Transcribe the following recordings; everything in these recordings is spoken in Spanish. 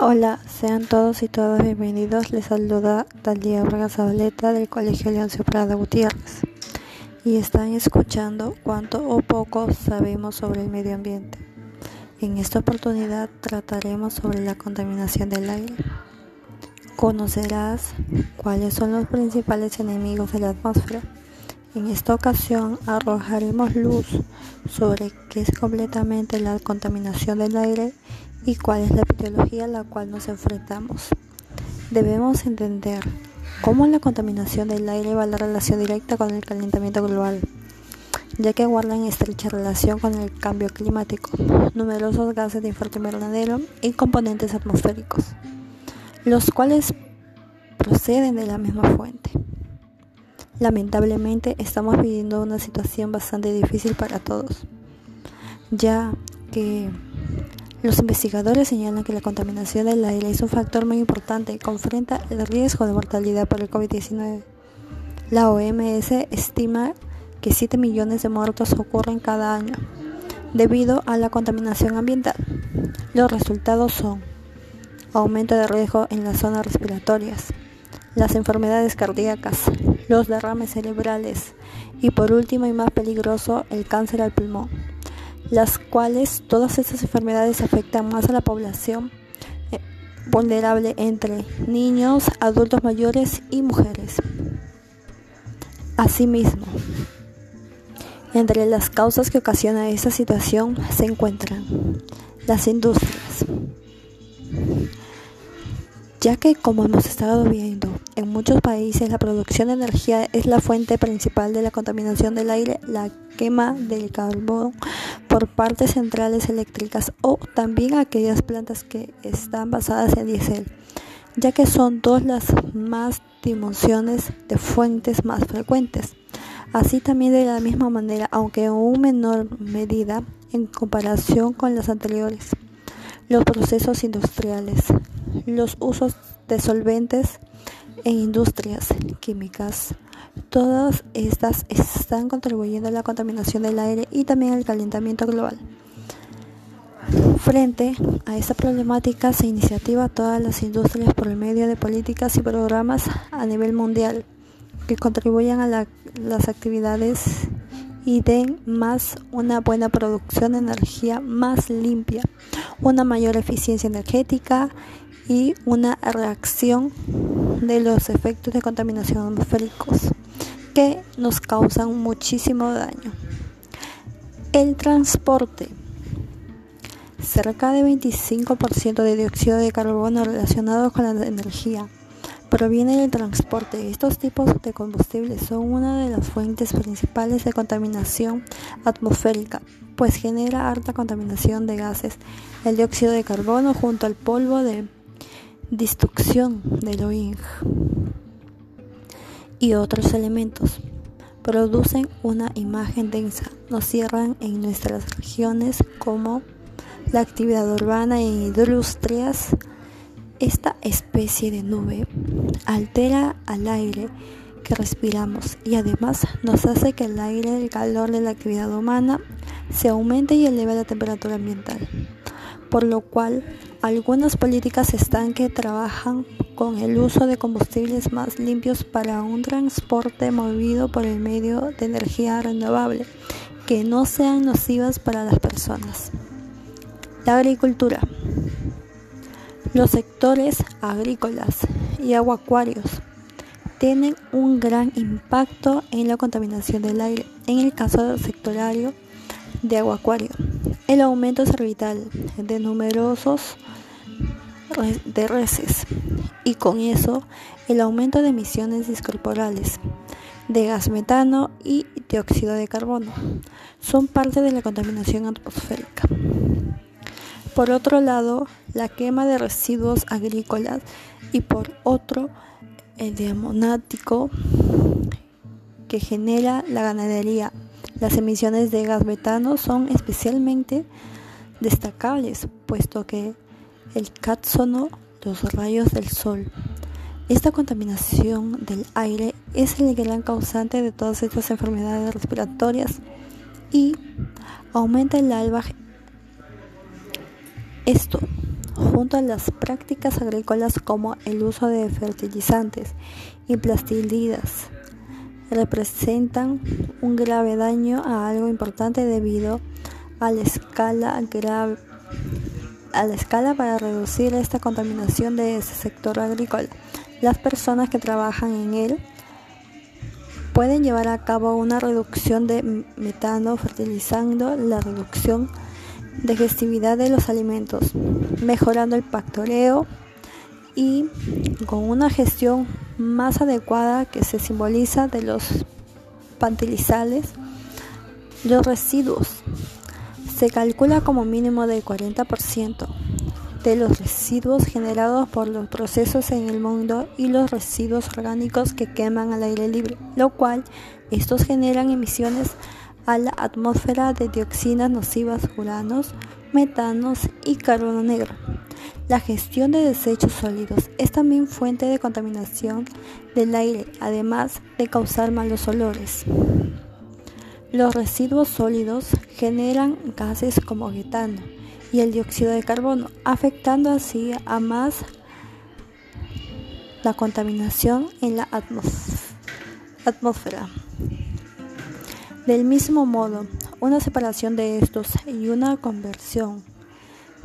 Hola, sean todos y todas bienvenidos. Les saluda Dalia Braga Zabaleta del Colegio Leoncio Prada Gutiérrez y están escuchando cuánto o poco sabemos sobre el medio ambiente. En esta oportunidad trataremos sobre la contaminación del aire. Conocerás cuáles son los principales enemigos de la atmósfera. En esta ocasión arrojaremos luz sobre qué es completamente la contaminación del aire y cuál es la epidemiología a la cual nos enfrentamos. Debemos entender cómo la contaminación del aire va a la relación directa con el calentamiento global, ya que guardan estrecha relación con el cambio climático, numerosos gases de efecto invernadero y componentes atmosféricos, los cuales proceden de la misma fuente. Lamentablemente estamos viviendo una situación bastante difícil para todos, ya que los investigadores señalan que la contaminación del aire es un factor muy importante que enfrenta el riesgo de mortalidad por el COVID-19. La OMS estima que 7 millones de muertos ocurren cada año debido a la contaminación ambiental. Los resultados son aumento de riesgo en las zonas respiratorias, las enfermedades cardíacas, los derrames cerebrales y por último y más peligroso, el cáncer al pulmón las cuales todas estas enfermedades afectan más a la población eh, vulnerable entre niños, adultos mayores y mujeres. Asimismo, entre las causas que ocasionan esta situación se encuentran las industrias, ya que como hemos estado viendo, en muchos países la producción de energía es la fuente principal de la contaminación del aire, la quema del carbón por partes centrales eléctricas o también aquellas plantas que están basadas en diésel, ya que son dos las más dimensiones de fuentes más frecuentes. Así también de la misma manera, aunque en una menor medida en comparación con las anteriores, los procesos industriales, los usos de solventes en industrias químicas, Todas estas están contribuyendo a la contaminación del aire y también al calentamiento global. Frente a esta problemática se iniciativa todas las industrias por el medio de políticas y programas a nivel mundial que contribuyan a las actividades y den más una buena producción de energía más limpia, una mayor eficiencia energética y una reacción de los efectos de contaminación atmosféricos que nos causan muchísimo daño. El transporte. Cerca de 25% de dióxido de carbono relacionado con la energía proviene del transporte. Estos tipos de combustibles son una de las fuentes principales de contaminación atmosférica, pues genera alta contaminación de gases. El dióxido de carbono junto al polvo de destrucción del OING y otros elementos producen una imagen densa, nos cierran en nuestras regiones como la actividad urbana e industrias. Esta especie de nube altera al aire que respiramos y además nos hace que el aire, el calor de la actividad humana se aumente y eleve la temperatura ambiental, por lo cual algunas políticas están que trabajan con el uso de combustibles más limpios para un transporte movido por el medio de energía renovable que no sean nocivas para las personas. La agricultura. Los sectores agrícolas y aguacuarios tienen un gran impacto en la contaminación del aire. En el caso del sectorario de aguacuario, el aumento cervital de numerosos de reses y con eso el aumento de emisiones discorporales de gas metano y dióxido de carbono son parte de la contaminación atmosférica. Por otro lado, la quema de residuos agrícolas y por otro, el diamonático que genera la ganadería. Las emisiones de gas metano son especialmente destacables, puesto que el cápsono, los rayos del sol. Esta contaminación del aire es el gran causante de todas estas enfermedades respiratorias y aumenta el alba. Esto, junto a las prácticas agrícolas como el uso de fertilizantes y plasticidas, representan un grave daño a algo importante debido a la escala grave a la escala para reducir esta contaminación de ese sector agrícola. Las personas que trabajan en él pueden llevar a cabo una reducción de metano fertilizando la reducción de gestividad de los alimentos, mejorando el pastoreo y con una gestión más adecuada que se simboliza de los pantilizales, los residuos. Se calcula como mínimo del 40% de los residuos generados por los procesos en el mundo y los residuos orgánicos que queman al aire libre, lo cual estos generan emisiones a la atmósfera de dioxinas nocivas, uranos, metanos y carbono negro. La gestión de desechos sólidos es también fuente de contaminación del aire, además de causar malos olores. Los residuos sólidos generan gases como metano, y el dióxido de carbono, afectando así a más la contaminación en la atmósfera. Del mismo modo, una separación de estos y una conversión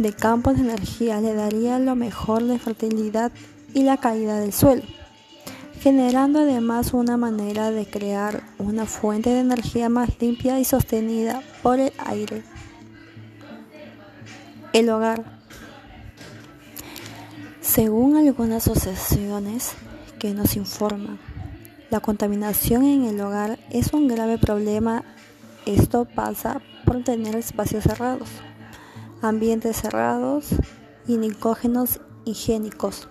de campos de energía le daría lo mejor de fertilidad y la calidad del suelo, generando además una manera de crear una fuente de energía más limpia y sostenida por el aire. El hogar. Según algunas asociaciones que nos informan, la contaminación en el hogar es un grave problema. Esto pasa por tener espacios cerrados, ambientes cerrados y nicógenos higiénicos,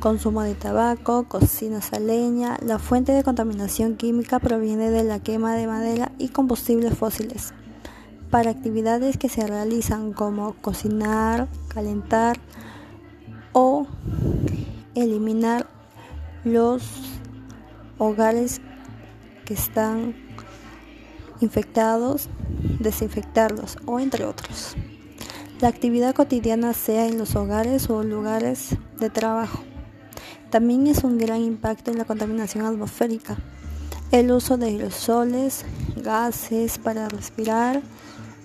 consumo de tabaco, cocinas a leña. La fuente de contaminación química proviene de la quema de madera y combustibles fósiles para actividades que se realizan como cocinar, calentar o eliminar los hogares que están infectados, desinfectarlos o entre otros. La actividad cotidiana sea en los hogares o lugares de trabajo. También es un gran impacto en la contaminación atmosférica. El uso de aerosoles, gases para respirar,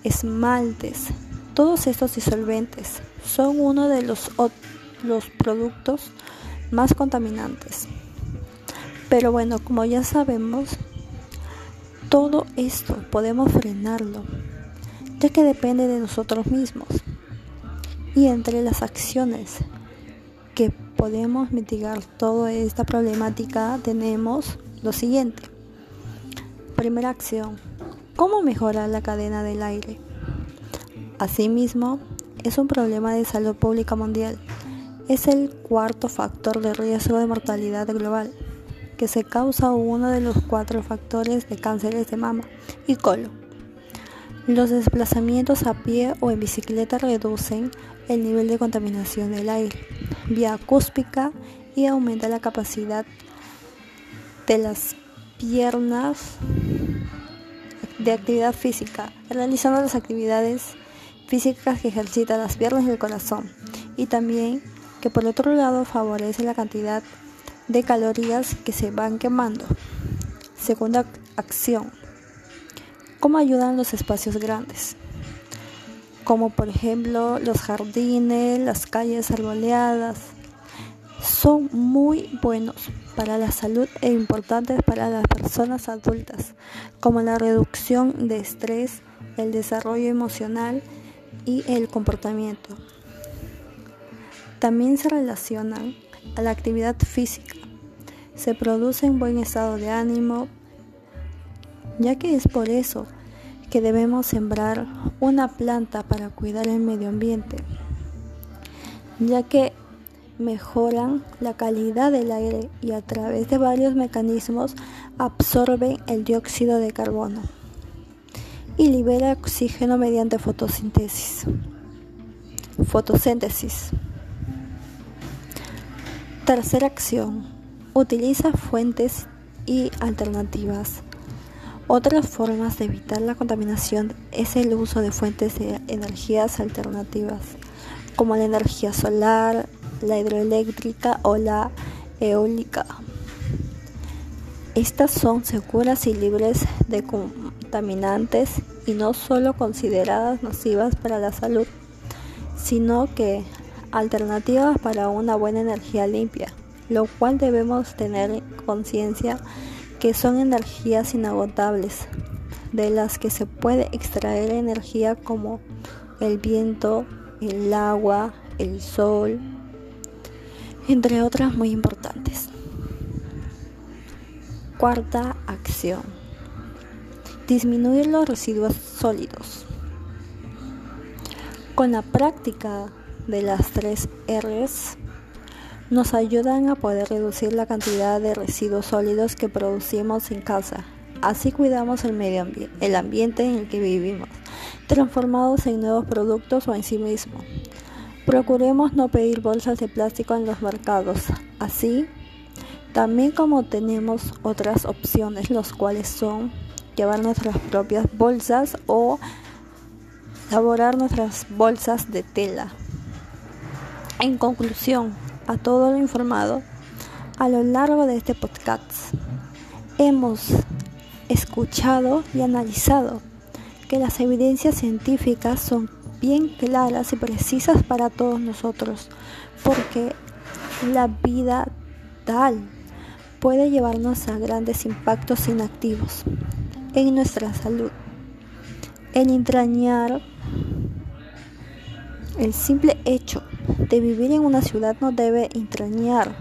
esmaltes. Todos estos disolventes son uno de los, los productos más contaminantes. Pero bueno, como ya sabemos, todo esto podemos frenarlo, ya que depende de nosotros mismos. Y entre las acciones que podemos mitigar toda esta problemática tenemos lo siguiente. Primera acción, ¿Cómo mejorar la cadena del aire? Asimismo, es un problema de salud pública mundial. Es el cuarto factor de riesgo de mortalidad global, que se causa uno de los cuatro factores de cánceres de mama y colon. Los desplazamientos a pie o en bicicleta reducen el nivel de contaminación del aire vía acústica y aumenta la capacidad de las piernas de actividad física, realizando las actividades físicas que ejercitan las piernas y el corazón, y también que por otro lado favorece la cantidad de calorías que se van quemando. Segunda acción. ¿Cómo ayudan los espacios grandes? Como por ejemplo los jardines, las calles arboleadas. Son muy buenos para la salud e importantes para las personas adultas, como la reducción de estrés, el desarrollo emocional y el comportamiento. También se relacionan a la actividad física. Se produce un buen estado de ánimo, ya que es por eso que debemos sembrar una planta para cuidar el medio ambiente, ya que mejoran la calidad del aire y a través de varios mecanismos absorben el dióxido de carbono y libera oxígeno mediante fotosíntesis. Fotosíntesis. Tercera acción. Utiliza fuentes y alternativas. Otras formas de evitar la contaminación es el uso de fuentes de energías alternativas como la energía solar, la hidroeléctrica o la eólica. Estas son seguras y libres de contaminantes y no solo consideradas nocivas para la salud, sino que alternativas para una buena energía limpia, lo cual debemos tener conciencia que son energías inagotables, de las que se puede extraer energía como el viento, el agua, el sol, entre otras muy importantes. Cuarta acción. Disminuir los residuos sólidos. Con la práctica de las tres R's, nos ayudan a poder reducir la cantidad de residuos sólidos que producimos en casa. Así cuidamos el medio ambiente, el ambiente en el que vivimos, transformados en nuevos productos o en sí mismo. Procuremos no pedir bolsas de plástico en los mercados. Así también como tenemos otras opciones, los cuales son llevar nuestras propias bolsas o elaborar nuestras bolsas de tela. En conclusión, a todo lo informado, a lo largo de este podcast, hemos escuchado y analizado que las evidencias científicas son bien claras y precisas para todos nosotros, porque la vida tal puede llevarnos a grandes impactos inactivos en nuestra salud. El entrañar el simple hecho de vivir en una ciudad no debe entrañar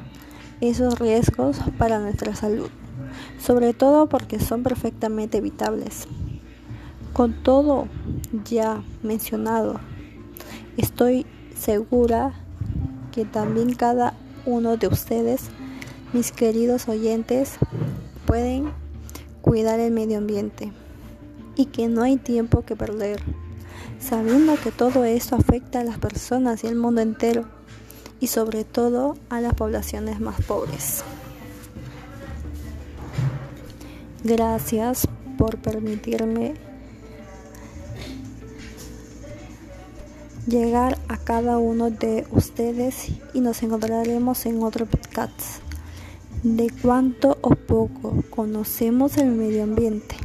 esos riesgos para nuestra salud, sobre todo porque son perfectamente evitables. Con todo ya mencionado, estoy segura que también cada uno de ustedes mis queridos oyentes pueden cuidar el medio ambiente y que no hay tiempo que perder, sabiendo que todo esto afecta a las personas y al mundo entero y sobre todo a las poblaciones más pobres. Gracias por permitirme llegar a cada uno de ustedes y nos encontraremos en otro podcast de cuánto o poco conocemos el medio ambiente.